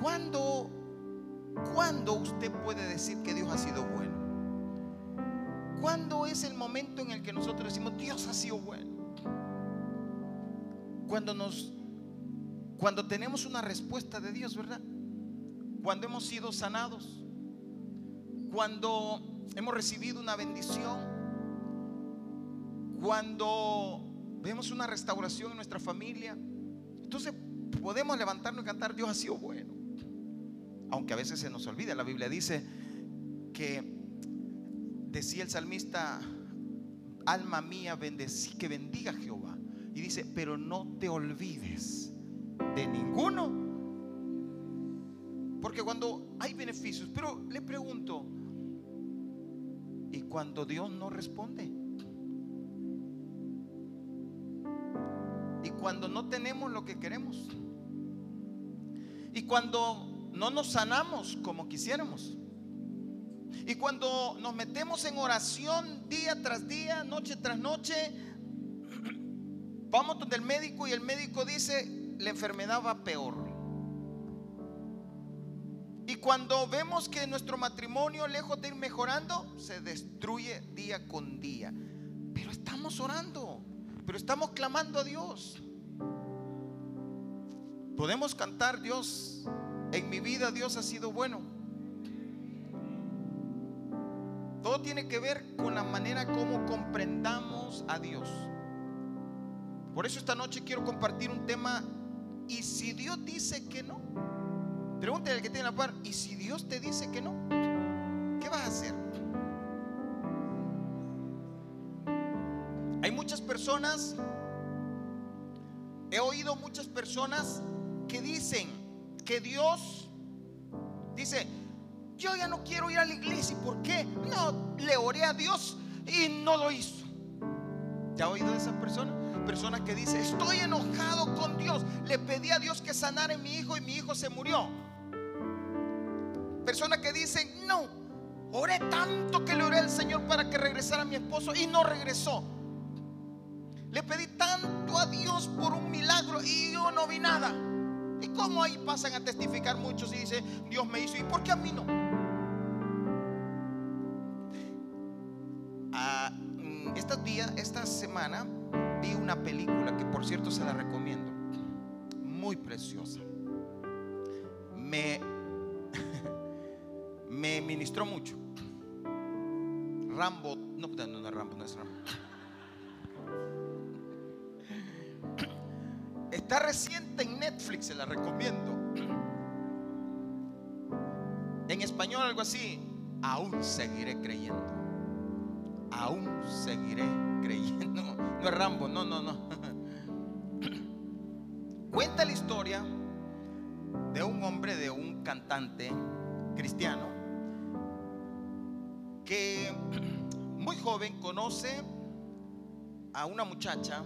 ¿Cuándo, ¿Cuándo usted puede decir que Dios ha sido bueno? ¿Cuándo es el momento en el que nosotros decimos Dios ha sido bueno? Cuando nos cuando tenemos una respuesta de Dios, ¿verdad? Cuando hemos sido sanados, cuando hemos recibido una bendición, cuando vemos una restauración en nuestra familia, entonces podemos levantarnos y cantar, Dios ha sido bueno. Aunque a veces se nos olvida, la Biblia dice que decía el salmista, alma mía, bendecí, que bendiga Jehová. Y dice, pero no te olvides de ninguno. Porque cuando hay beneficios, pero le pregunto, ¿y cuando Dios no responde? ¿Y cuando no tenemos lo que queremos? ¿Y cuando no nos sanamos como quisiéramos? Y cuando nos metemos en oración día tras día, noche tras noche, vamos donde el médico y el médico dice, la enfermedad va peor. Y cuando vemos que nuestro matrimonio, lejos de ir mejorando, se destruye día con día. Pero estamos orando, pero estamos clamando a Dios. Podemos cantar, Dios, en mi vida Dios ha sido bueno. Todo tiene que ver con la manera como comprendamos a Dios. Por eso esta noche quiero compartir un tema ¿Y si Dios dice que no? Pregúntale al que tiene la par. ¿Y si Dios te dice que no? ¿Qué vas a hacer? Hay muchas personas, he oído muchas personas que dicen que Dios dice, yo ya no quiero ir a la iglesia. ¿Y por qué? No, le oré a Dios y no lo hizo. ¿Ya ha oído de esas personas? Persona que dice, estoy enojado con Dios. Le pedí a Dios que sanara a mi hijo y mi hijo se murió. Persona que dice, no, oré tanto que le oré al Señor para que regresara mi esposo y no regresó. Le pedí tanto a Dios por un milagro y yo no vi nada. ¿Y cómo ahí pasan a testificar muchos y dice, Dios me hizo? ¿Y por qué a mí no? Ah, mm, estos días, esta semana, vi una película que por cierto se la recomiendo. Muy preciosa. Me, me ministró mucho. Rambo, no, no, no Rambo, no es Rambo. Está reciente en Netflix, se la recomiendo. En español algo así, aún seguiré creyendo. Aún seguiré creyendo. No es Rambo, no, no, no. Cuenta la historia de un hombre, de un cantante cristiano, que muy joven conoce a una muchacha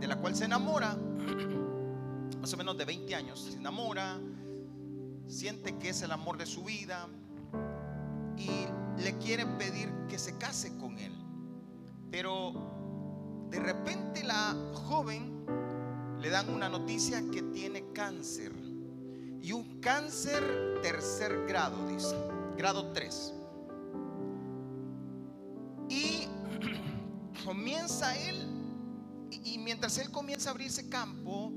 de la cual se enamora, más o menos de 20 años, se enamora, siente que es el amor de su vida y le quiere pedir que se case con él. Pero de repente la joven le dan una noticia que tiene cáncer. Y un cáncer tercer grado, dice. Grado 3. Y comienza él, y, mientras él comienza a abrirse campo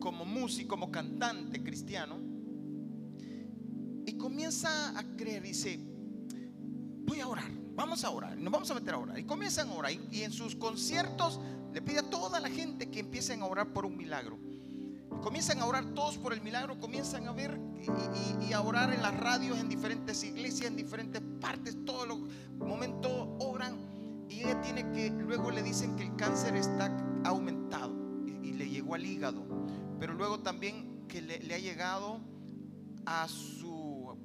como músico, como cantante cristiano, y comienza a creer, dice, voy a orar vamos a orar, nos vamos a meter a orar. Y comienzan a orar. Y, en sus conciertos le pide a toda la gente que empiecen a orar por un milagro. comienzan a orar todos por el milagro, comienzan a ver y, a orar en las radios, en diferentes iglesias, en diferentes partes, todos los momentos oran. Y ella tiene que, luego le dicen que el cáncer está aumentado y, le llegó al hígado. Pero luego también que le ha llegado a su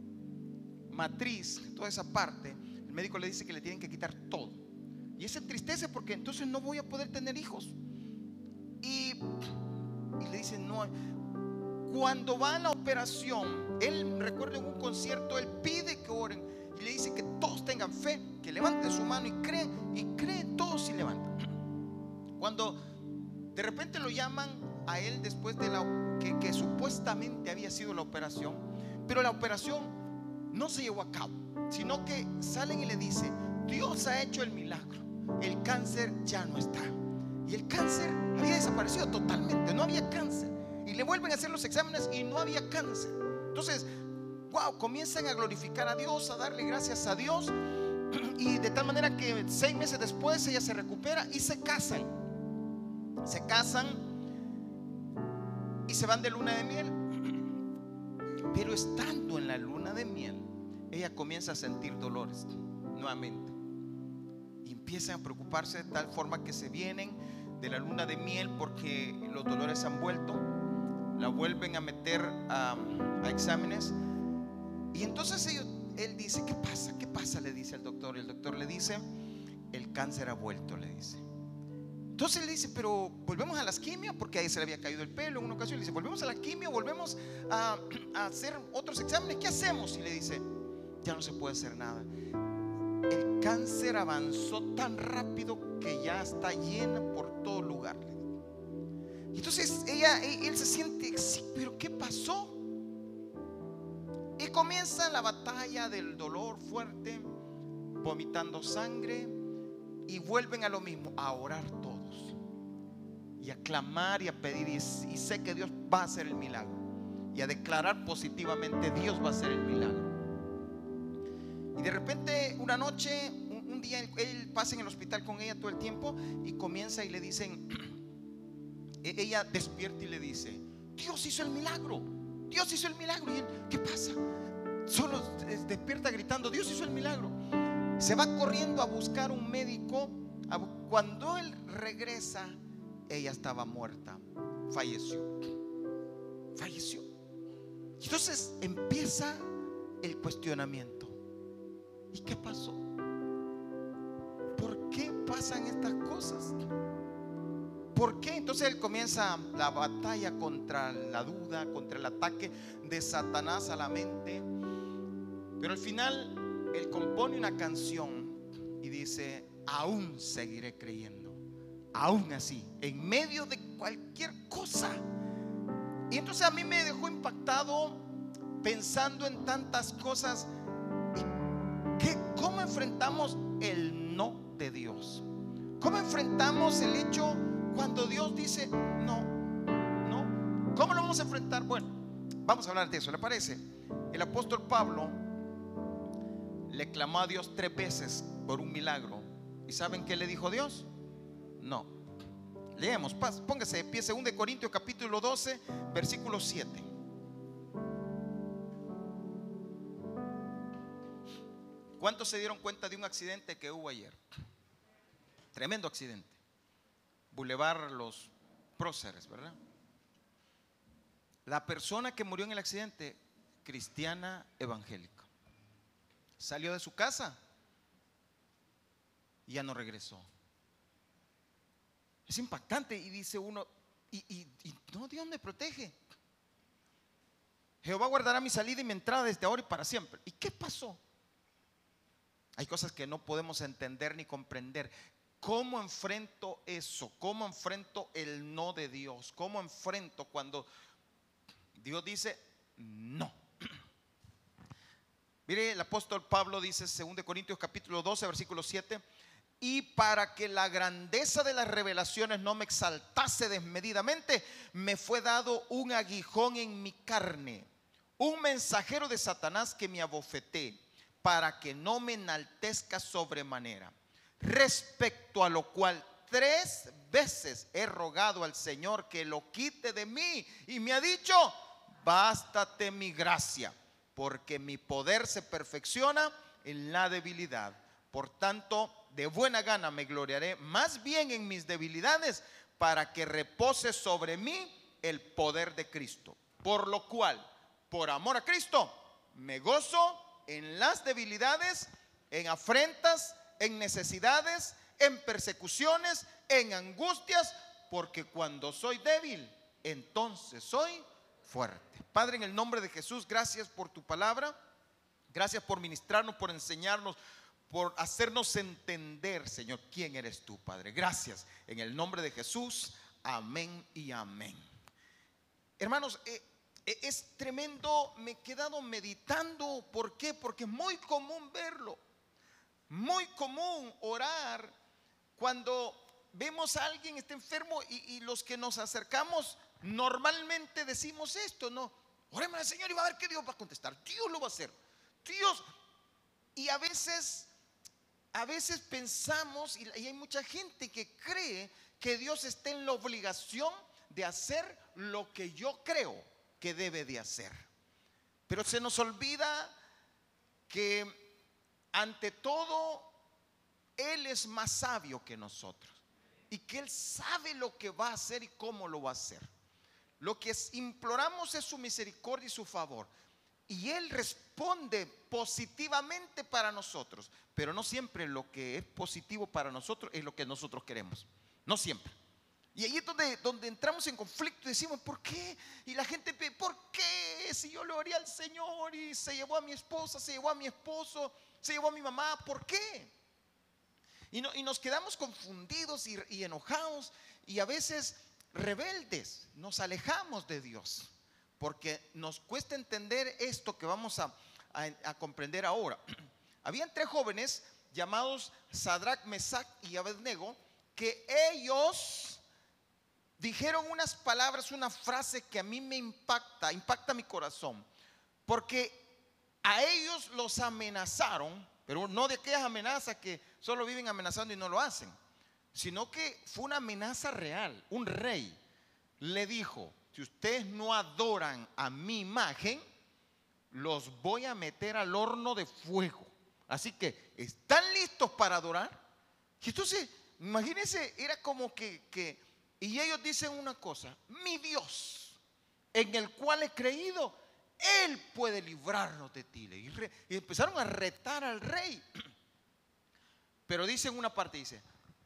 matriz, toda esa parte el médico le dice que le tienen que quitar todo. Y ese entristece porque entonces no voy a poder tener hijos. Y, le dice, no. Cuando va a la operación, él recuerda en un concierto, él pide que oren y le dice que todos tengan fe, que levanten su mano y creen, y creen todos y levantan. Cuando de repente lo llaman a él después de la, que, que su supuestamente había sido la operación, pero la operación no se llevó a cabo, sino que salen y le dicen, Dios ha hecho el milagro, el cáncer ya no está. Y el cáncer había desaparecido totalmente, no había cáncer. Y le vuelven a hacer los exámenes y no había cáncer. Entonces, wow, comienzan a glorificar a Dios, a darle gracias a Dios. Y de tal manera que seis meses después ella se recupera y se casan. Se casan y se van de luna de miel. Pero estando en la luna de miel, ella comienza a sentir dolores nuevamente. Y empieza a preocuparse de tal forma que se vienen de la luna de miel porque los dolores han vuelto. La vuelven a meter a, exámenes. Y entonces él dice, ¿qué pasa? ¿Qué pasa? Le dice al doctor. Y el doctor le dice, el cáncer ha vuelto, le dice. Entonces él dice, pero volvemos a las quimios, porque ahí se le había caído el pelo en una ocasión. Le dice, volvemos a la quimio, volvemos a, hacer otros exámenes. ¿Qué hacemos? Y le dice, ya no se puede hacer nada. El cáncer avanzó tan rápido que ya está llena por todo lugar. Entonces e, él se siente, sí, pero ¿qué pasó? Y comienza la batalla del dolor fuerte, vomitando sangre, y vuelven a lo mismo, a orar y a clamar y a pedir. Y, sé que Dios va a hacer el milagro. Y a declarar positivamente, Dios va a hacer el milagro. Y de repente, una noche, un, día, él pasa en el hospital con ella todo el tiempo y comienza y le dicen, e, ella despierta y le dice, Dios hizo el milagro. Dios hizo el milagro. Y él, ¿qué pasa? Solo despierta gritando, Dios hizo el milagro. Se va corriendo a buscar un médico. Cuando él regresa, ella estaba muerta, falleció. Falleció. Entonces empieza el cuestionamiento. ¿Y qué pasó? ¿Por qué pasan estas cosas? ¿Por qué? Entonces él comienza la batalla contra la duda, contra el ataque de Satanás a la mente. Pero al final él compone una canción y dice, aún seguiré creyendo aún así, en medio de cualquier cosa. Y entonces a mí me dejó impactado pensando en tantas cosas. ¿Cómo enfrentamos el no de Dios? ¿Cómo enfrentamos el hecho cuando Dios dice no? ¿No? ¿Cómo lo vamos a enfrentar? Bueno, vamos a hablar de eso, ¿le parece? El apóstol Pablo le clamó a Dios tres veces por un milagro. ¿Y saben qué le dijo Dios? No. Leemos, póngase de pie, 2 Corintios capítulo 12, versículo 7. ¿Cuántos se dieron cuenta de un accidente que hubo ayer? Tremendo accidente. Boulevard Los Próceres, ¿verdad? La persona que murió en el accidente, cristiana evangélica, salió de su casa y ya no regresó. Es impactante y dice uno, y, no, Dios me protege. Jehová guardará mi salida y mi entrada desde ahora y para siempre. ¿Y qué pasó? Hay cosas que no podemos entender ni comprender. ¿Cómo enfrento eso? ¿Cómo enfrento el no de Dios? ¿Cómo enfrento cuando Dios dice no? Mire, el apóstol Pablo dice, 2 Corintios capítulo 12, versículo 7, y para que la grandeza de las revelaciones no me exaltase desmedidamente, me fue dado un aguijón en mi carne, un mensajero de Satanás que me abofeté, para que no me enaltezca sobremanera. Respecto a lo cual tres veces he rogado al Señor que lo quite de mí y me ha dicho, bástate mi gracia, porque mi poder se perfecciona en la debilidad. Por tanto, de buena gana me gloriaré más bien en mis debilidades para que repose sobre mí el poder de Cristo. Por lo cual, por amor a Cristo, me gozo en las debilidades, en afrentas, en necesidades, en persecuciones, en angustias, porque cuando soy débil, entonces soy fuerte. Padre, en el nombre de Jesús, gracias por tu palabra. Gracias por ministrarnos, por enseñarnos, por hacernos entender, Señor, quién eres tú, Padre. Gracias. En el nombre de Jesús, amén y amén. Hermanos, eh, e, es tremendo, me he quedado meditando. ¿Por qué? Porque es muy común verlo. Muy común orar cuando vemos a alguien está enfermo y, los que nos acercamos normalmente decimos esto, ¿no? Oremos al Señor y va a ver que Dios va a contestar. Dios lo va a hacer. Dios. Y a veces, a veces pensamos, y hay mucha gente que cree que Dios está en la obligación de hacer lo que yo creo que debe de hacer. Pero se nos olvida que ante todo Él es más sabio que nosotros y que Él sabe lo que va a hacer y cómo lo va a hacer. Lo que imploramos es su misericordia y su favor. Y Él responde positivamente para nosotros, pero no siempre lo que es positivo para nosotros es lo que nosotros queremos. No siempre. Y ahí es donde, donde entramos en conflicto y decimos, ¿por qué? Y la gente, ¿por qué? Si yo lo haría al Señor y se llevó a mi esposa, se llevó a mi esposo, se llevó a mi mamá, ¿por qué? Y, no, y nos quedamos confundidos y, enojados y a veces rebeldes, nos alejamos de Dios, porque nos cuesta entender esto que vamos a, comprender ahora. Habían tres jóvenes llamados Sadrach, Mesach y Abednego, que ellos dijeron unas palabras, una frase que a mí me impacta, impacta mi corazón, porque a ellos los amenazaron, pero no de aquellas amenazas que solo viven amenazando y no lo hacen, sino que fue una amenaza real. Un rey le dijo, si ustedes no adoran a mi imagen, los voy a meter al horno de fuego. Así que, ¿están listos para adorar? Y entonces Imagínense, era como que, y ellos dicen una cosa, mi Dios, en el cual he creído, Él puede librarnos de ti. Y, empezaron a retar al rey. Pero dicen una parte, dice,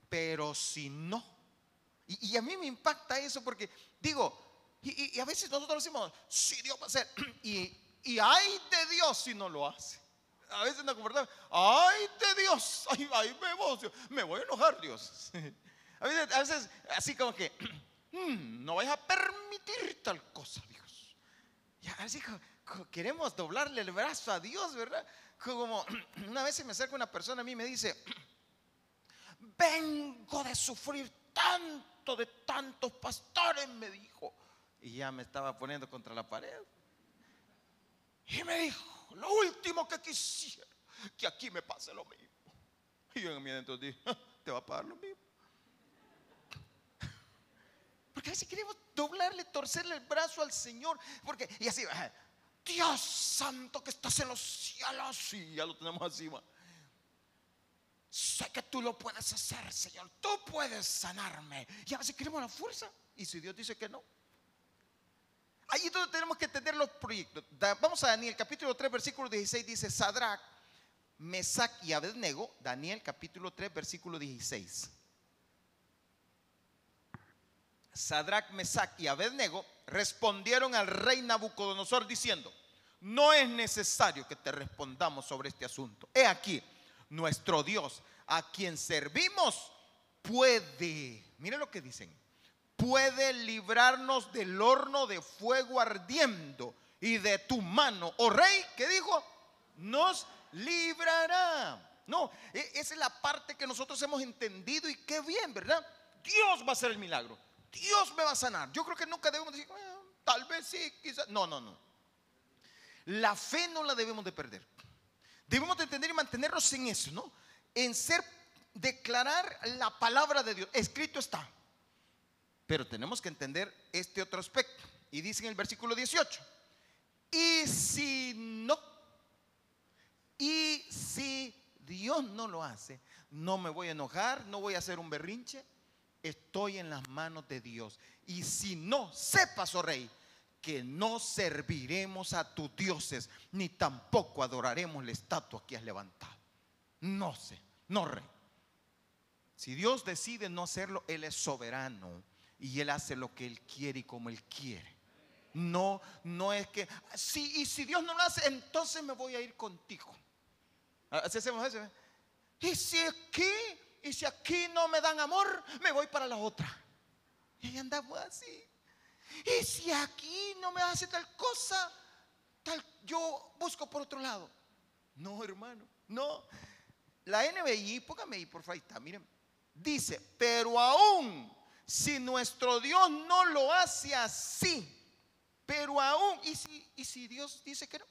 pero si no. Y, a mí me impacta eso porque digo, y, a veces nosotros decimos, si Dios va a hacer, y, y hay de Dios si no lo hace a veces no confortable. Ay de Dios, ay, ay, me emociono, me voy a enojar Dios. A veces, a veces así como que, mm, no vais a permitir tal cosa, Dios. Ya, así queremos doblarle el brazo a Dios, ¿verdad? Como una vez se me acerca una persona a mí y me dice, vengo de sufrir tanto de tantos pastores, me dijo. Y ya me estaba poniendo contra la pared. Y me dijo, lo último que quisiera, que aquí me pase lo mismo. Y yo en mi adentro dije, ah, te va a pagar lo mismo. Porque a veces queremos doblarle, torcerle el brazo al Señor. Porque, y así, Dios santo que estás en los cielos. Y ya lo tenemos así. Sé que tú lo puedes hacer, Señor. Tú puedes sanarme. Y a veces queremos la fuerza. Y si Dios dice que no, Ahí es donde tenemos que entender los proyectos. vamos a Daniel capítulo 3, versículo 16, dice Sadrach, Mesach y Abednego. Daniel capítulo 3, versículo 16. Sadrach, Mesach y Abednego respondieron al rey Nabucodonosor diciendo, no es necesario que te respondamos sobre este asunto. He aquí, nuestro Dios, a quien servimos, puede, mire lo que dicen, puede librarnos del horno de fuego ardiendo y de tu mano, oh rey, que dijo, nos librará. No, e, esa es la parte que nosotros hemos entendido y qué bien, ¿verdad? Dios va a hacer el milagro. Dios me va a sanar. Yo creo que nunca debemos decir, tal vez sí, quizás. No, no, no. La fe no la debemos de perder. Debemos de entender y mantenernos en eso, ¿no? En ser, declarar la palabra de Dios. Escrito está. Pero tenemos que entender este otro aspecto. Y dice en el versículo 18, y si no, y si Dios no lo hace, no me voy a enojar, no voy a hacer un berrinche, estoy en las manos de Dios. Y si no, sepas, oh rey, que no serviremos a tus dioses, ni tampoco adoraremos la estatua que has levantado. No sé, no rey. Si Dios decide no hacerlo, Él es soberano y Él hace lo que Él quiere y como Él quiere. No, no es que, sí, y si Dios no lo hace, entonces me voy a ir contigo. Así hacemos eso. ¿eh? Y si aquí, y si aquí no me dan amor, me voy para la otra. Y andamos así. Y si aquí no me hace tal cosa, tal, yo busco por otro lado. No, hermano, no. La NBI, póngame ahí, por favor, está, miren. Dice, pero aún si nuestro Dios no lo hace así, pero aún, ¿y si, Dios dice que no?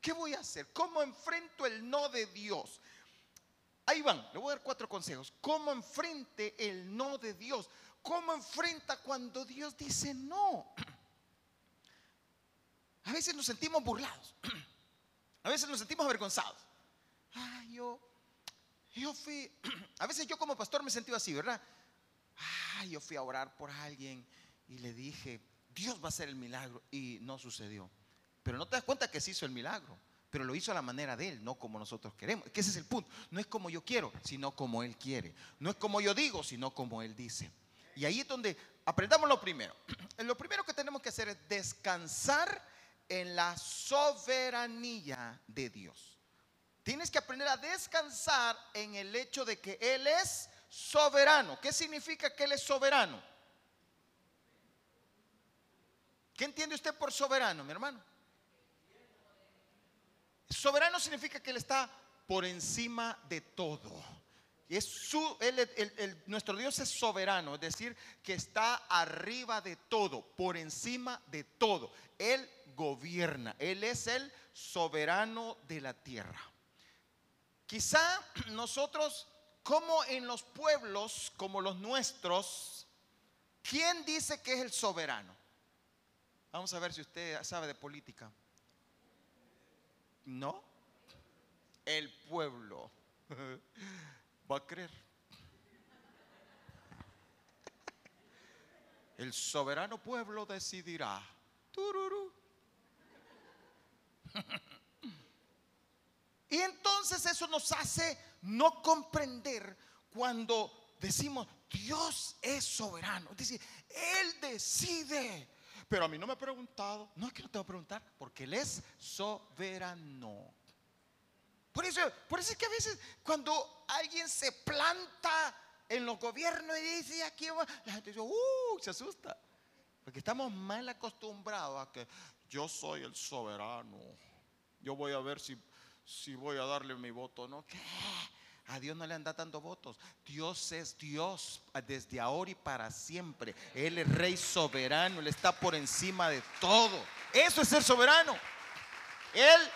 ¿Qué voy a hacer? ¿Cómo enfrento el no de Dios? Ahí van, le voy a dar cuatro consejos. ¿Cómo enfrente el no de Dios? ¿Cómo enfrenta cuando Dios dice no? A veces nos sentimos burlados. A veces nos sentimos avergonzados. Ay, yo, yo fui, a veces yo como pastor me sentido así, ¿verdad? Ay, yo fui a orar por alguien y le dije, Dios va a hacer el milagro y no sucedió. Pero no te das cuenta que se hizo el milagro, pero lo hizo a la manera de Él, no como nosotros queremos. Que ese es el punto. No es como yo quiero, sino como Él quiere. No es como yo digo, sino como Él dice. Y ahí es donde aprendamos lo primero. Lo primero que tenemos que hacer es descansar en la soberanía de Dios. Tienes que aprender a descansar en el hecho de que Él es soberano. ¿Qué significa que Él es soberano? ¿Qué entiende usted por soberano, mi hermano? Soberano significa que Él está por encima de todo. Es su, nuestro Dios es soberano, es decir, que está arriba de todo, por encima de todo. Él gobierna, Él es el soberano de la tierra. Quizá nosotros, como en los pueblos como los nuestros, ¿quién dice que es el soberano? Vamos a ver si usted sabe de política. No, el pueblo va a creer. El soberano pueblo decidirá. Y entonces eso nos hace no comprender cuando decimos, Dios es soberano. Es decir, Él decide. Pero a mí no me ha preguntado. No es que no te va a preguntar, porque Él es soberano. Por eso, por eso es que a veces cuando alguien se planta en los gobiernos y dice aquí va, la gente dice, uh, se asusta. Porque estamos mal acostumbrados a que yo soy el soberano. Yo voy a ver si, si voy a darle mi voto no. ¿Qué? A Dios no le anda dando votos. Dios es Dios desde ahora y para siempre. Él es rey soberano. Él está por encima de todo. Eso es ser soberano. Él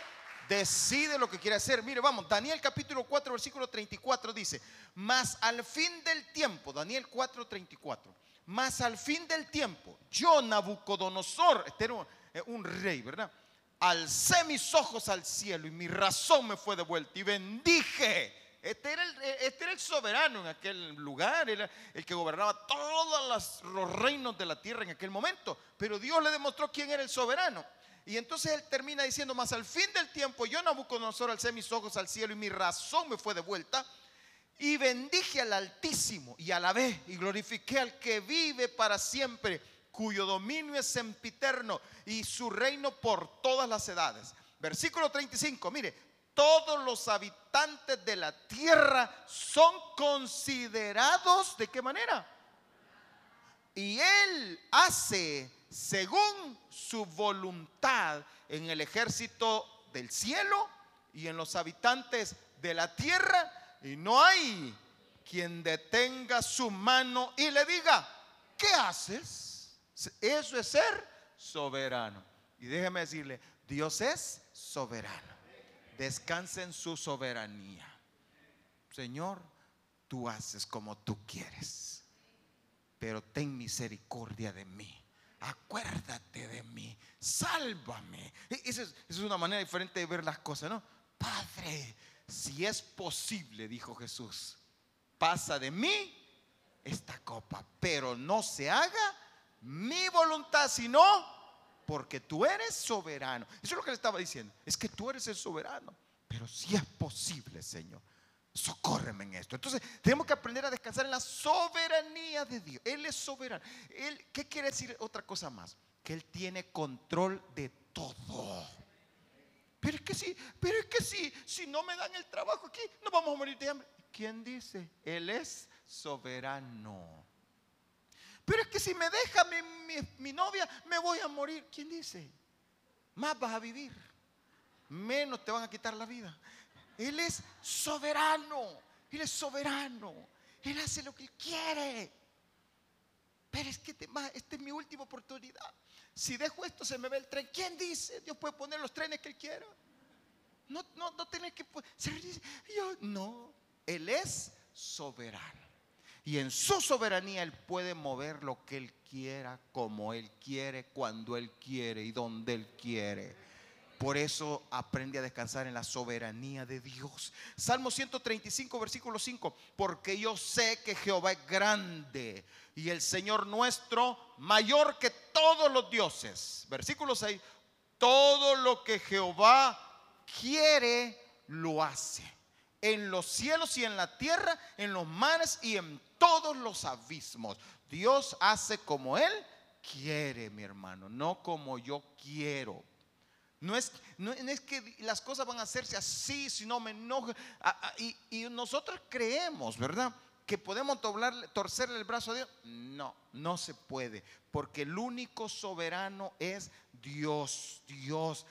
decide lo que quiere hacer. Mire, vamos, Daniel capítulo 4, versículo 34 dice, mas al fin del tiempo, Daniel 4, 34, mas al fin del tiempo, yo Nabucodonosor, este era un, eh, un rey, ¿verdad? Alcé mis ojos al cielo y mi razón me fue de vuelta y bendije. Este era, el, eh, este era el soberano en aquel lugar, era el que gobernaba todos los reinos de la tierra en aquel momento. Pero Dios le demostró quién era el soberano. Y entonces él termina diciendo, más al fin del tiempo yo Nabucodonosor alcé mis ojos al cielo y mi razón me fue de vuelta. Y bendije al Altísimo y alabé y glorifiqué al que vive para siempre, cuyo dominio es sempiterno y su reino por todas las edades. Versículo 35, mire, todos los habitantes de la tierra son considerados de qué manera. Y él hace según su voluntad en el ejército del cielo y en los habitantes de la tierra. Y no hay quien detenga su mano y le diga, ¿qué haces? Eso es ser soberano. Y déjeme decirle, Dios es soberano. Descansa en su soberanía. Señor, tú haces como tú quieres, pero ten misericordia de mí acuérdate de mí, sálvame. E, esa es, una manera diferente de ver las cosas, ¿no? Padre, si es posible, dijo Jesús, pasa de mí esta copa, pero no se haga mi voluntad, sino porque tú eres soberano. Eso es lo que le estaba diciendo, es que tú eres el soberano, pero si es posible, Señor socórreme en esto. Entonces, tenemos que aprender a descansar en la soberanía de Dios. Él es soberano. Él, ¿Qué quiere decir otra cosa más? Que Él tiene control de todo. Pero es que sí, pero es que sí, si no me dan el trabajo aquí, no vamos a morir de hambre. ¿Quién dice? Él es soberano. Pero es que si me deja mi, novia, me voy a morir. ¿Quién dice? Más vas a vivir. Menos te van a quitar la vida. Él es soberano. Él es soberano. Él hace lo que él quiere. Pero es que esta es mi última oportunidad. Si dejo esto, se me ve el tren. ¿Quién dice? Dios puede poner los trenes que él quiera. No, no, no tiene que. Yo, no, Él es soberano. Y en su soberanía Él puede mover lo que Él quiera, como Él quiere, cuando Él quiere y donde Él quiere. Por eso aprende a descansar en la soberanía de Dios. Salmo 135, versículo 5. Porque yo sé que Jehová es grande y el Señor nuestro mayor que todos los dioses. Versículo 6. Todo lo que Jehová quiere, lo hace. En los cielos y en la tierra, en los mares y en todos los abismos. Dios hace como Él quiere, mi hermano, no como yo quiero. No es, no, es que las cosas van a hacerse así, sino me enojo. Y, y, nosotros creemos, ¿verdad? Que podemos doblar, torcerle el brazo a Dios. No, no se puede. Porque el único soberano es Dios. Dios.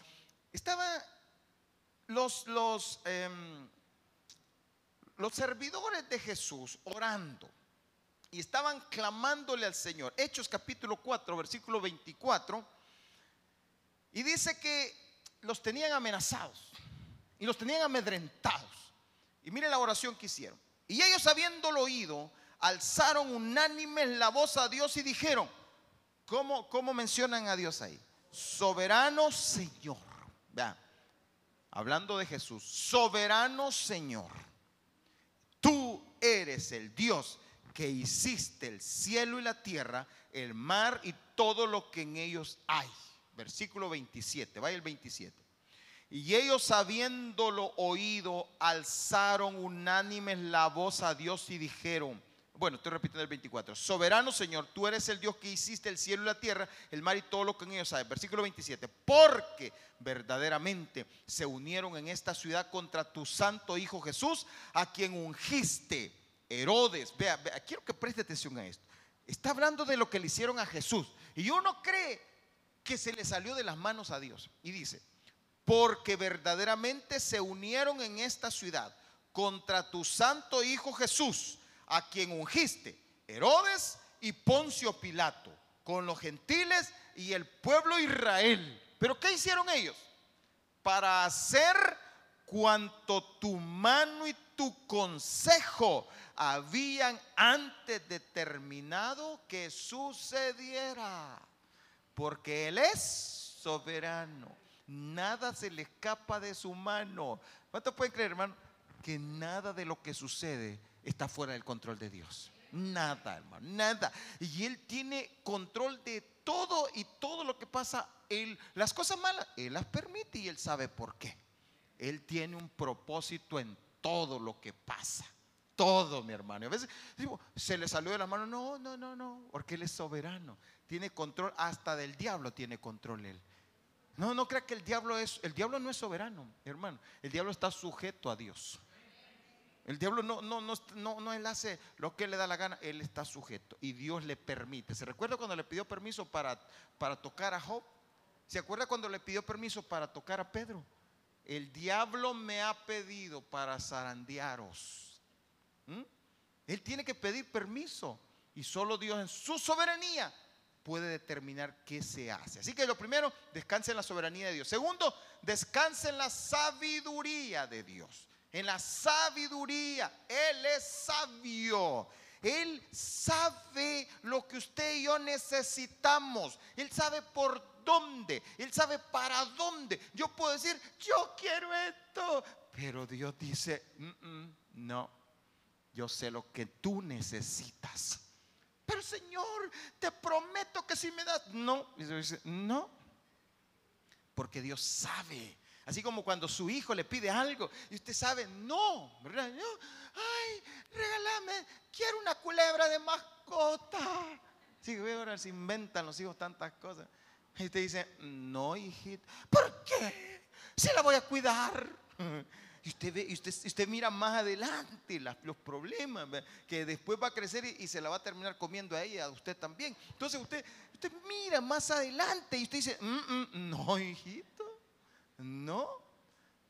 Estaba los, los, em, los servidores de Jesús orando y estaban clamándole al Señor. Hechos capítulo 4, versículo 24. Y dice que los tenían amenazados y los tenían amedrentados. Y mire la oración que hicieron. Y ellos habiéndolo oído, alzaron unánimes la voz a Dios y dijeron, ¿cómo, cómo mencionan a Dios ahí? Soberano Señor. Vean, hablando de Jesús, soberano Señor, tú eres el Dios que hiciste el cielo y la tierra, el mar y todo lo que en ellos hay. Versículo 27, vaya el 27. Y ellos habiéndolo oído, alzaron unánimes la voz a Dios y dijeron, bueno, estoy repitiendo el 24. Soberano Señor, tú eres el Dios que hiciste el cielo y la tierra, el mar y todo lo que en ellos hay. Versículo 27. Porque verdaderamente se unieron en esta ciudad contra tu santo Hijo Jesús, a quien ungiste. Herodes, vea, vea, quiero que preste atención a esto. Está hablando de lo que le hicieron a Jesús. Y uno cree que se le salió de las manos a Dios. Y dice, porque verdaderamente se unieron en esta ciudad contra tu santo Hijo Jesús a quien ungiste, Herodes y Poncio Pilato, con los gentiles y el pueblo Israel. Pero ¿qué hicieron ellos? Para hacer cuanto tu mano y tu consejo habían antes determinado que sucediera. Porque Él es soberano. Nada se le escapa de su mano. ¿Cuántos pueden creer, hermano? Que nada de lo que sucede está fuera del control de Dios. Nada, hermano, nada. Y Él tiene control de todo y todo lo que pasa. Él, las cosas malas, Él las permite y Él sabe por qué. Él tiene un propósito en todo lo que pasa. Todo, mi hermano. a veces digo, se le salió de la mano. No, no, no, no. Porque Él es soberano. Tiene control, hasta del diablo tiene control Él. No, no crea que el diablo es, el diablo no es soberano, hermano. El diablo está sujeto a Dios. El diablo no, no, no, no, no él hace lo que le da la gana, él está sujeto y Dios le permite. ¿Se recuerda cuando le pidió permiso para, para tocar a Job? ¿Se acuerda cuando le pidió permiso para tocar a Pedro? El diablo me ha pedido para zarandearos. ¿Mm? Él tiene que pedir permiso y solo Dios en su soberanía puede determinar qué se hace. Así que lo primero, descanse en la soberanía de Dios. Segundo, descanse en la sabiduría de Dios en la sabiduría. Él es sabio. Él sabe lo que usted y yo necesitamos. Él sabe por dónde. Él sabe para dónde. Yo puedo decir, yo quiero esto. Pero Dios dice, no, yo sé lo que tú necesitas. Pero Señor, te prometo que si me das, no. Y dice, no. Porque Dios sabe Así como cuando su hijo le pide algo y usted sabe, no, ¿verdad? ay, regálame, quiero una culebra de mascota. Sí, ahora se inventan los hijos tantas cosas. Y usted dice, no, hijito, ¿por qué? Se la voy a cuidar. y usted ve, y usted, usted mira más adelante los problemas, que después va a crecer y, se la va a terminar comiendo a ella, a usted también. Entonces usted, usted mira más adelante y usted dice, mm, mm, no, hijito, no.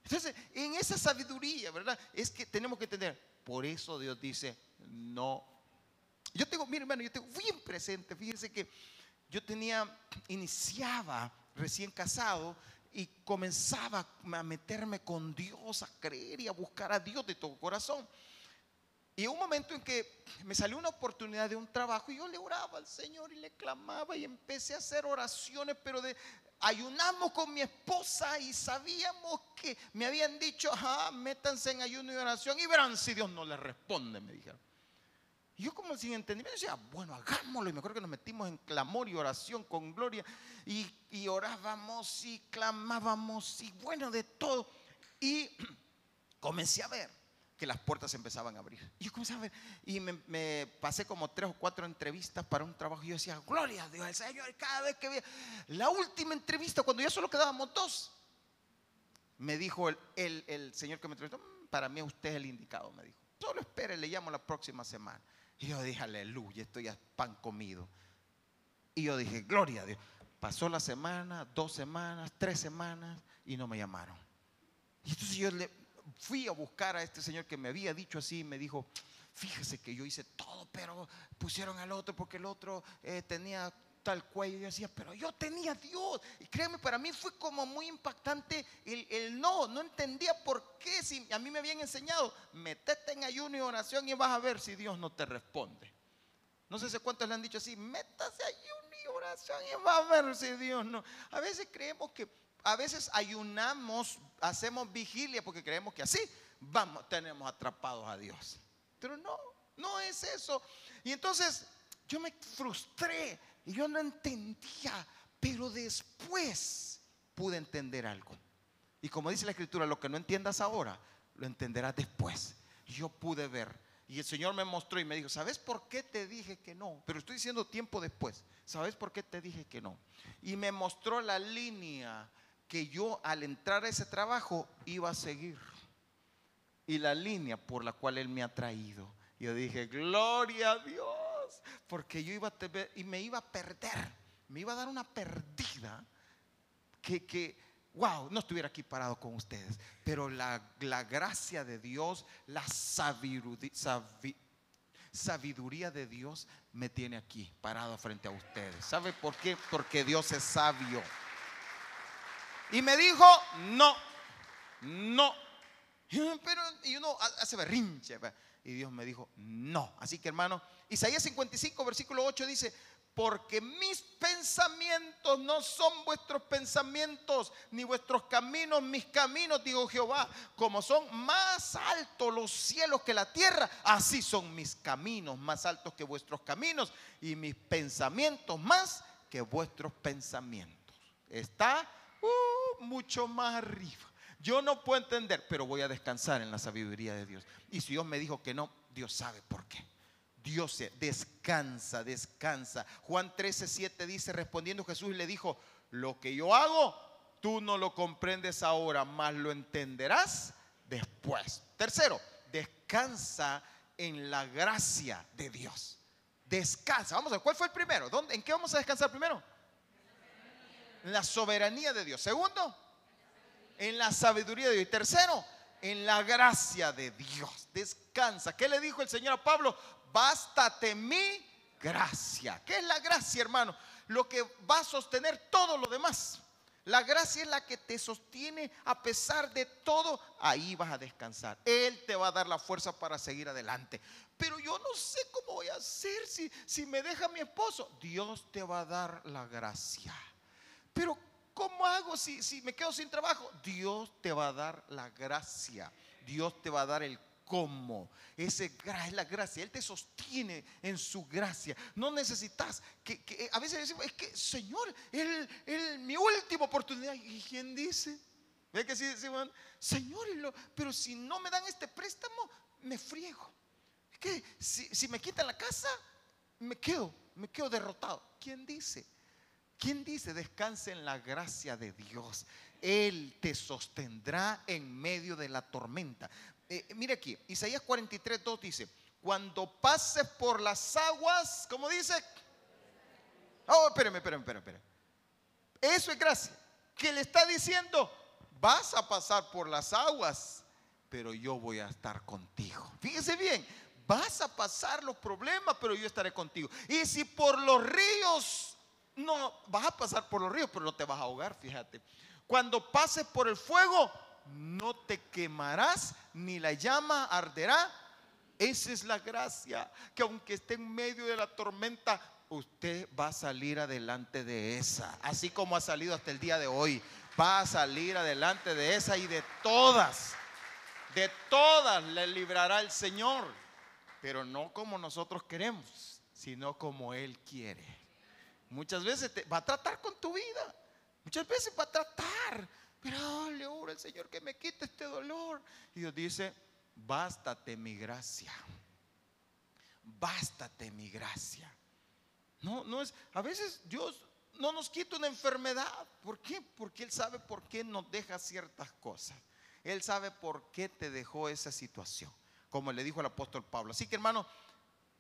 Entonces, en esa sabiduría, ¿verdad? Es que tenemos que entender, por eso Dios dice, no. Yo tengo, mire hermano, yo tengo bien presente, fíjense que yo tenía, iniciaba recién casado y comenzaba a meterme con Dios, a creer y a buscar a Dios de todo corazón. Y un momento en que me salió una oportunidad de un trabajo y yo le oraba al Señor y le clamaba y empecé a hacer oraciones, pero de ayunamos con mi esposa y sabíamos que me habían dicho, ajá, métanse en ayuno y oración y verán si Dios no les responde, me dijeron. Y yo como sin entendimiento decía, bueno, hagámoslo. Y me acuerdo que nos metimos en clamor y oración con gloria. Y, y orábamos y clamábamos y bueno, de todo. Y comencé a ver que las puertas empezaban a abrir. Y yo comencé a ver. Y me, pasé como tres o cuatro entrevistas para un trabajo. Y yo decía, gloria a Dios, el Señor. Cada vez que veía. La última entrevista, cuando ya solo quedábamos dos, me dijo el, el, el señor que me entrevistó, mm, para mí usted es el indicado, me dijo. Solo espere, le llamo la próxima semana. Y yo dije, aleluya, estoy ya pan comido. Y yo dije, gloria a Dios. Pasó la semana, dos semanas, tres semanas y no me llamaron. Y entonces yo le fui a buscar a este señor que me había dicho así y me dijo, fíjese que yo hice todo, pero pusieron al otro porque el otro eh, tenía tal cuello. Y yo decía, pero yo tenía Dios. Y créeme, para mí fue como muy impactante el, no. No entendía por qué. Si a mí me habían enseñado, metete en ayuno y oración y vas a ver si Dios no te responde. No sé cuántos le han dicho así, métase ayuno y oración y vas a ver si Dios no. A veces creemos que, a veces ayunamos, hacemos vigilia porque creemos que así tenemos atrapados a Dios. Pero no, no es eso. Y entonces yo me frustré y yo no entendía, pero después pude entender algo. Y como dice la escritura, lo que no entiendas ahora, lo entenderás después. Yo pude ver. Y el Señor me mostró y me dijo, ¿sabes por qué te dije que no? Pero estoy diciendo tiempo después. ¿Sabes por qué te dije que no? Y me mostró la línea que yo al entrar a ese trabajo iba a seguir. Y la línea por la cual Él me ha traído. Yo dije, gloria a Dios porque yo iba a tener, y me iba a perder, me iba a dar una perdida que, que wow, no estuviera aquí parado con ustedes, pero la, gracia de Dios, la sabiduría, sabiduría de Dios me tiene aquí parado frente a ustedes. ¿Sabe por qué? Porque Dios es sabio. Y me dijo, no, no. Pero y uno hace berrinche. Y Dios me dijo, no. Así que hermano, Isaías 55, versículo 8 dice, porque mis pensamientos no son vuestros pensamientos, ni vuestros caminos mis caminos, dijo Jehová. Como son más altos los cielos que la tierra, así son mis caminos más altos que vuestros caminos, y mis pensamientos más que vuestros pensamientos. Está uh, mucho más arriba. Yo no puedo entender, pero voy a descansar en la sabiduría de Dios. Y si Dios me dijo que no, Dios sabe por qué. Dios descansa, descansa. Juan 13, 7 dice, respondiendo Jesús le dijo, lo que yo hago, tú no lo comprendes ahora, más lo entenderás después. Tercero, descansa en la gracia de Dios. Descansa. Vamos a ver, ¿cuál fue el primero? ¿Dónde, ¿En qué vamos a descansar primero? En la soberanía de Dios. Segundo, en la sabiduría de Dios. Y tercero, en la gracia de Dios. Descansa. ¿Qué le dijo el Señor a Pablo? Bástate mi gracia. ¿Qué es la gracia, hermano? Lo que va a sostener todo lo demás. La gracia es la que te sostiene a pesar de todo. Ahí vas a descansar. Él te va a dar la fuerza para seguir adelante. Pero yo no sé cómo voy a hacer si, si me deja mi esposo. Dios te va a dar la gracia. Pero ¿Cómo hago si, si me quedo sin trabajo? Dios te va a dar la gracia. Dios te va a dar el cómo. Ese es la gracia. Él te sostiene en su gracia. No necesitas que, a veces decimos, es que Señor, él, mi última oportunidad. ¿Y quién dice? ¿Ve que sí decimos, Señor, pero si no me dan este préstamo, me friego. Es que si, si me quitan la casa, me quedo, me quedo derrotado. ¿Quién dice? ¿Quién dice descanse en la gracia de Dios? Él te sostendrá en medio de la tormenta. Eh, mire aquí, Isaías 43, 2 dice, cuando pases por las aguas, ¿cómo dice? Oh, espérame, espérame, espérame. Eso es gracia. Que le está diciendo, vas a pasar por las aguas, pero yo voy a estar contigo. Fíjese bien, vas a pasar los problemas, pero yo estaré contigo. Y si por los ríos, no, vas a pasar por los ríos, pero no te vas a ahogar, fíjate. Cuando pases por el fuego, no te quemarás, ni la llama arderá. Esa es la gracia, que aunque esté en medio de la tormenta, usted va a salir adelante de esa. Así como ha salido hasta el día de hoy, va a salir adelante de esa y de todas. De todas le librará el Señor, pero no como nosotros queremos, sino como Él quiere. Muchas veces te, va a tratar con tu vida. Muchas veces va a tratar. Pero le oro al Señor que me quite este dolor. Y Dios dice, bástate mi gracia. Bástate mi gracia. No, no es, a veces Dios no nos quita una enfermedad. ¿Por qué? Porque Él sabe por qué nos deja ciertas cosas. Él sabe por qué te dejó esa situación. Como le dijo el apóstol Pablo. Así que hermano,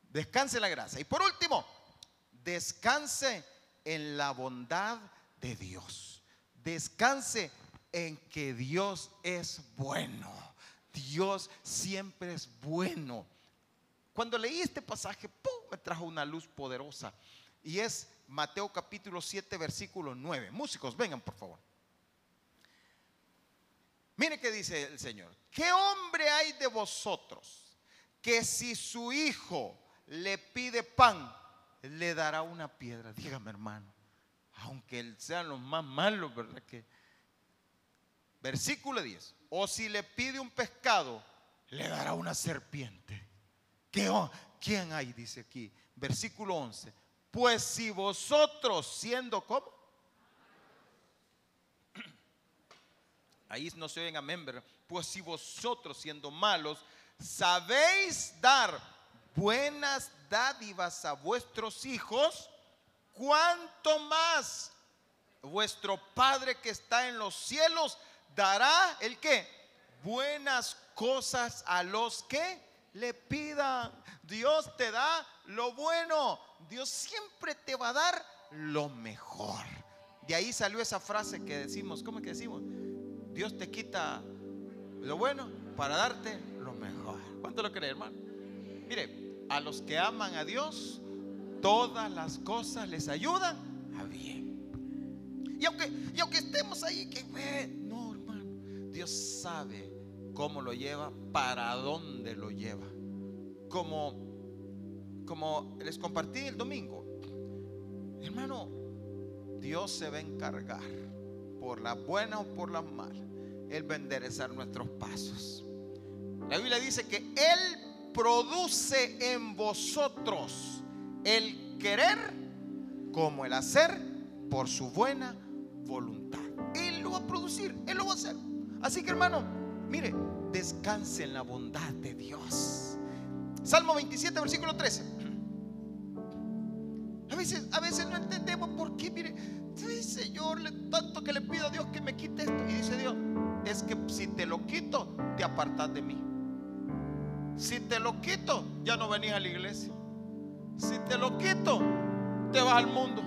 descanse la gracia. Y por último, descanse en la bondad de Dios. Descanse en que Dios es bueno. Dios siempre es bueno. Cuando leí este pasaje, me trajo una luz poderosa. Y es Mateo capítulo 7, versículo 9. Músicos, vengan por favor. Mire qué dice el Señor. ¿Qué hombre hay de vosotros que si su hijo le pide pan, le dará una piedra? Dígame hermano. Aunque sean los más malos, ¿verdad? Que... Versículo 10. O si le pide un pescado, le dará una serpiente. ¿Quién hay? Dice aquí, versículo 11. Pues si vosotros siendo como... Ahí no se oyen amén, ¿verdad? Pues si vosotros siendo malos sabéis dar buenas dádivas a vuestros hijos, ¿cuánto más vuestro Padre que está en los cielos dará el que? Buenas cosas a los que le pidan. Dios te da lo bueno. Dios siempre te va a dar lo mejor. De ahí salió esa frase que decimos, ¿cómo que decimos? Dios te quita lo bueno para darte lo mejor. ¿Cuánto lo cree, hermano? Mire, a los que aman a Dios, todas las cosas les ayudan a bien. Y aunque, y aunque estemos ahí, que no, hermano, Dios sabe cómo lo lleva, para dónde lo lleva. Como, como les compartí el domingo, hermano, Dios se va a encargar, por la buena o por la mala, Él va a enderezar nuestros pasos. La Biblia dice que Él produce en vosotros el querer como el hacer por su buena voluntad. Él lo va a producir, Él lo va a hacer. Así que hermano, Mire, descanse en la bondad de Dios. Salmo 27, versículo 13. A veces, a veces no entendemos por qué, mire, Señor, tanto que le pido a Dios que me quite esto. Y dice Dios, es que si te lo quito, te apartas de mí. Si te lo quito, ya no venís a la iglesia. Si te lo quito, te vas al mundo.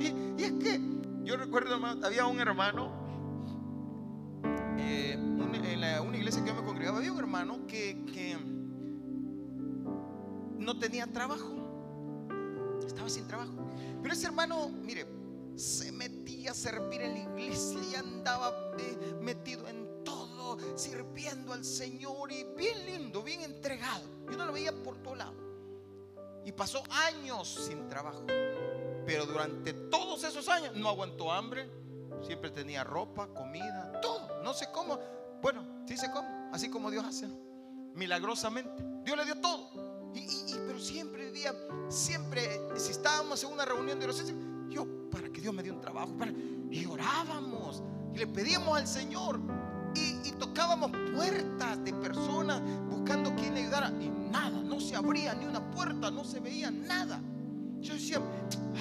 Y, es que yo recuerdo, había un hermano eh, en una iglesia que yo me congregaba, había un hermano que, que no tenía trabajo. Estaba sin trabajo. Pero ese hermano, mire, se metía a servir en la iglesia y andaba eh, metido en sirviendo al Señor y bien lindo, bien entregado. Yo no lo veía por todo lado. Y pasó años sin trabajo. Pero durante todos esos años no aguantó hambre, siempre tenía ropa, comida, todo. No sé cómo, bueno, sí sé cómo, así como Dios hace, milagrosamente. Dios le dio todo. Y, pero siempre vivía, siempre, si estábamos en una reunión de los yo, para que Dios me dé un trabajo, y orábamos, y le pedíamos al Señor, tocábamos puertas de personas buscando quien ayudara, y nada, no se abría ni una puerta, no se veía nada. Yo decía,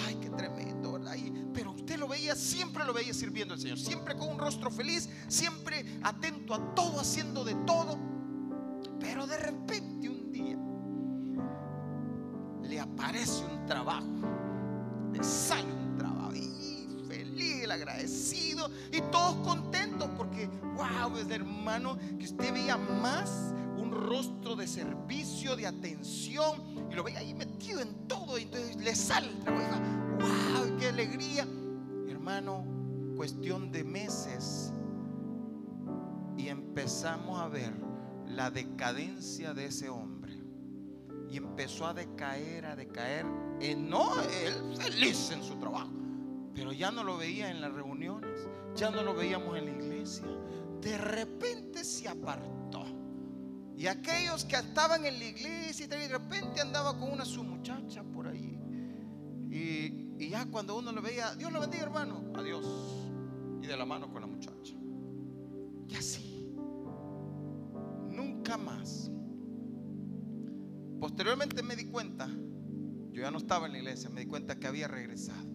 ay, qué tremendo, ¿verdad? pero lo veía, siempre lo veía sirviendo al Señor, siempre con un rostro feliz, siempre atento a todo, haciendo de todo. Pero de repente un día le aparece un trabajo, le sale un agradecido y todos contentos porque, wow, es hermano que usted veía más un rostro de servicio, de atención y lo veía ahí metido en todo y entonces le sale el trabajo, wow, qué alegría. Hermano, cuestión de meses y empezamos a ver la decadencia de ese hombre. Y empezó a decaer, a decaer. Y no, él feliz en su trabajo. Pero ya no lo veía en las reuniones. Ya no lo veíamos en la iglesia. De repente se apartó. Y aquellos que estaban en la iglesia y de repente andaba con una su muchacha por ahí. Y, y ya cuando uno lo veía, Dios lo bendiga hermano, adiós. Y de la mano con la muchacha. Y así nunca más. Posteriormente me di cuenta, yo ya no estaba en la iglesia, me di cuenta que había regresado.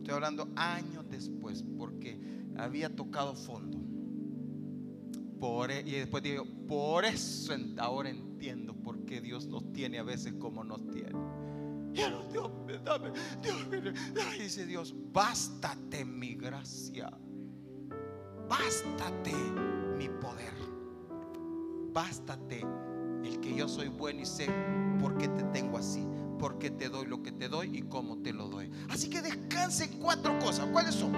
Estoy hablando años después, porque había tocado fondo. E, y después digo, por eso ahora entiendo por qué Dios nos tiene a veces como nos tiene. Dios, dame, Dios, dice Dios, bástate mi gracia, bástate mi poder bástate el que yo soy bueno y sé por qué te tengo así, por qué te doy lo que te doy y cómo te lo doy. Así que descansa en cuatro cosas. ¿Cuáles son?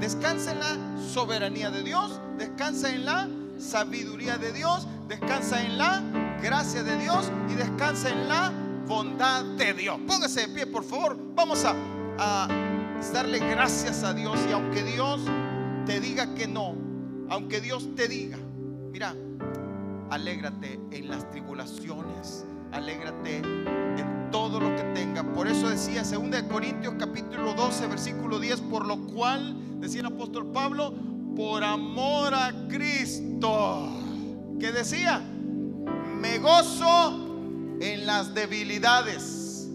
Descansa en la soberanía de Dios, descansa en la sabiduría de Dios, descansa en la gracia de Dios y descansa en la bondad de Dios. Póngase de pie, por favor. Vamos a, a darle gracias a Dios y aunque Dios te diga que no, aunque Dios te diga, Mira, alégrate en las tribulaciones, alégrate en todo lo que tenga. Por eso decía 2 Corintios capítulo 12, versículo 10, por lo cual, decía el apóstol Pablo, por amor a Cristo, que decía, me gozo en las debilidades,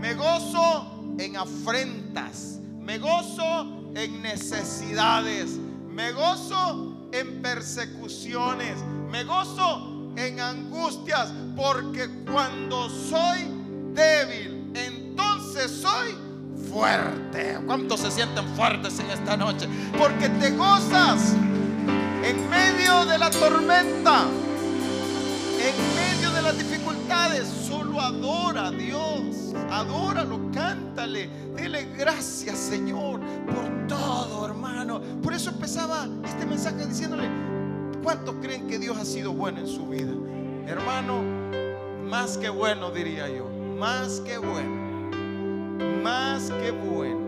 me gozo en afrentas, me gozo en necesidades, me gozo en persecuciones, me gozo en angustias, porque cuando soy débil, entonces soy fuerte. ¿Cuántos se sienten fuertes en esta noche? Porque te gozas en medio de la tormenta, en medio de las dificultades. Solo adora a Dios, adóralo, cántale, dile gracias Señor por todo, hermano. Por eso empezaba este mensaje diciéndole, ¿cuántos creen que Dios ha sido bueno en su vida? Hermano, más que bueno diría yo, más que bueno, más que bueno.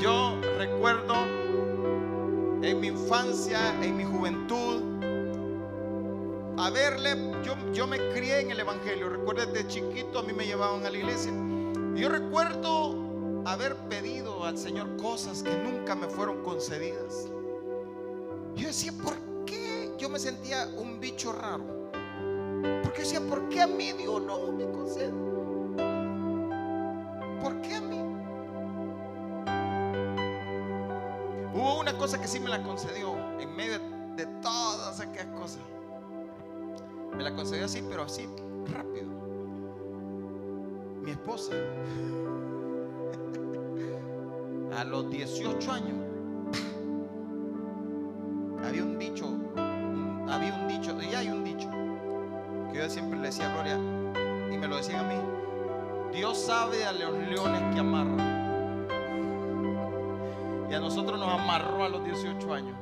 Yo recuerdo en mi infancia, en mi juventud, a verle, yo, yo me crié en el Evangelio, recuerdo desde chiquito a mí me llevaban a la iglesia. Yo recuerdo haber pedido al Señor cosas que nunca me fueron concedidas. Yo decía, ¿por qué yo me sentía un bicho raro? Porque decía, ¿por qué a mí Dios no me concede? ¿Por qué a mí? Hubo una cosa que sí me la concedió en medio de todas aquellas cosas. Me la concedió así, pero así, rápido. Mi esposa a los 18 años, decía Gloria, y me lo decían a mí, Dios sabe a los leones que amarra. Y a nosotros nos amarró a los 18 años.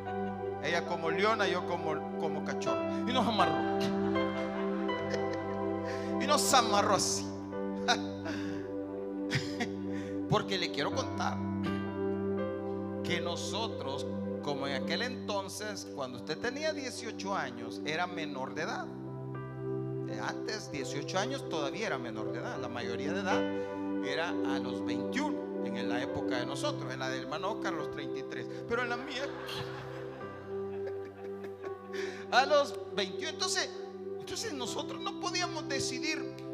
Ella como leona, yo como, como cachorro. Y nos amarró. y nos amarró así. Porque le quiero contar que nosotros, como en aquel entonces, cuando usted tenía 18 años, era menor de edad. Eh, antes, 18 años todavía era menor de edad. La mayoría de edad era a los 21 en la época de nosotros. En la del hermano Oscar, los 33. Pero en la mía, a los 21. Entonces, entonces nosotros no podíamos decidir.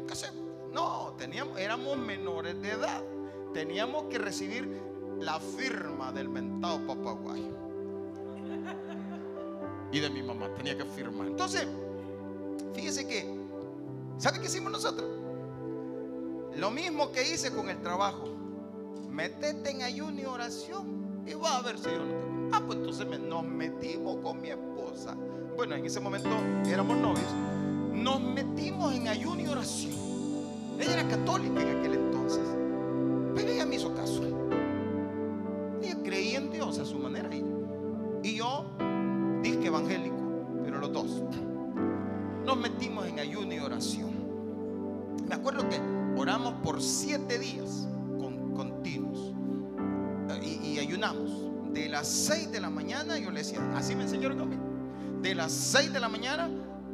No, teníamos, éramos menores de edad. teníamos que recibir la firma del mentado papaguayo. Y de mi mamá, tenía que firmar. Entonces, fíjese que, ¿sabe qué hicimos nosotros? Lo mismo que hice con el trabajo. Métete en ayuno y oración y va a ver si yo no te... Ah, pues entonces nos metimos con mi esposa. Bueno, en ese momento éramos novios. Nos metimos en ayuno y oración. Ella era católica en aquel entonces. Pero ella me hizo caso. Ella creía en Dios a su manera. Y yo dije evangélico, pero los dos. Nos metimos en ayuno y oración. Me acuerdo que oramos por siete días con, continuos. Y, y ayunamos. De las seis de la mañana, yo le decía, así me a mí. De las seis de la mañana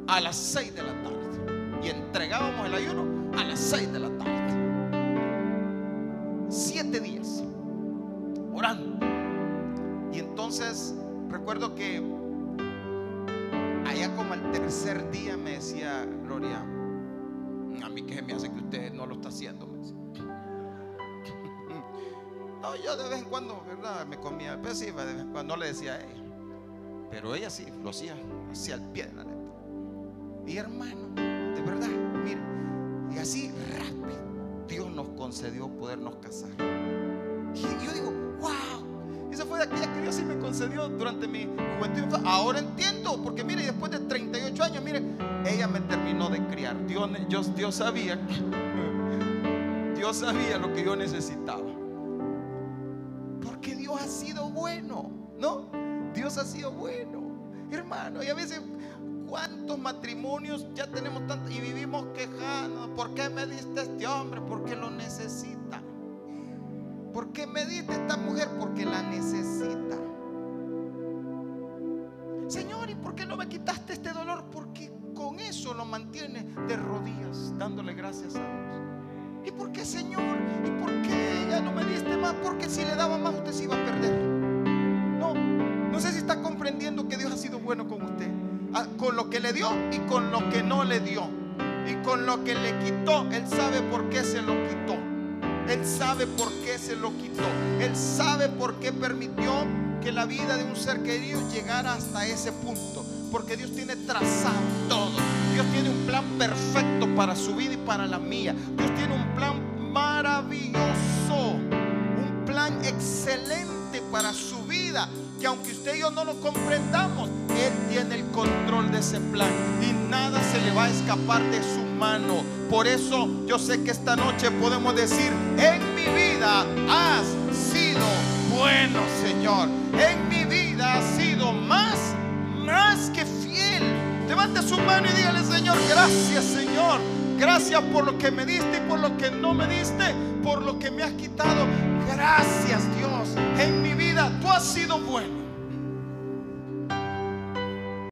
a las seis de la tarde. Y entregábamos el ayuno a las seis de la tarde. Usted no yo de vez en cuando, ¿verdad? Me comía, pues sí, de vez en cuando le decía a ella. Pero ella sí, lo hacía, hacía al pie de la letra. Y hermano, de verdad, mire, y así rápido, Dios nos concedió podernos casar. Y yo digo, wow, esa fue de aquella que Dios sí me concedió durante mi juventud. Ahora entiendo, porque mire, después de 38 años, mire, ella me terminó de criar. Dios, Dios, Dios sabía, Dios sabía lo que yo necesitaba. Porque Dios ha sido bueno, ¿no? Dios ha sido bueno, hermano. Y a veces, ¿cuántos matrimonios ya tenemos tanto y vivimos quejando? ¿Por qué me diste este hombre? Porque lo necesita. ¿Por qué me diste esta mujer? Porque la necesita. Señor, ¿y por qué no me quitaste este dolor? Porque con eso lo mantiene de rodillas, dándole gracias a Dios. ¿Y por qué, Señor? ¿Y por qué ya no me diste más? Porque si le daba más, usted se iba a perder. No, no sé si está comprendiendo que Dios ha sido bueno con usted. Ah, con lo que le dio y con lo que no le dio. Y con lo que le quitó, Él sabe por qué se lo quitó. Él sabe por qué se lo quitó. Él sabe por qué permitió que la vida de un ser querido llegara hasta ese punto. Porque Dios tiene trazado todo. Dios tiene un plan perfecto para su vida y para la mía. Dios tiene un plan maravilloso. Un plan excelente para su vida. Que aunque usted y yo no lo comprendamos, Él tiene el control de ese plan. Y nada se le va a escapar de su mano. Por eso yo sé que esta noche podemos decir, en mi vida has sido bueno, Señor. En mi vida has sido más, más que fiel. Levante su mano y dígale, Señor, gracias, Señor. Gracias por lo que me diste y por lo que no me diste, por lo que me has quitado. Gracias, Dios. En mi vida tú has sido bueno.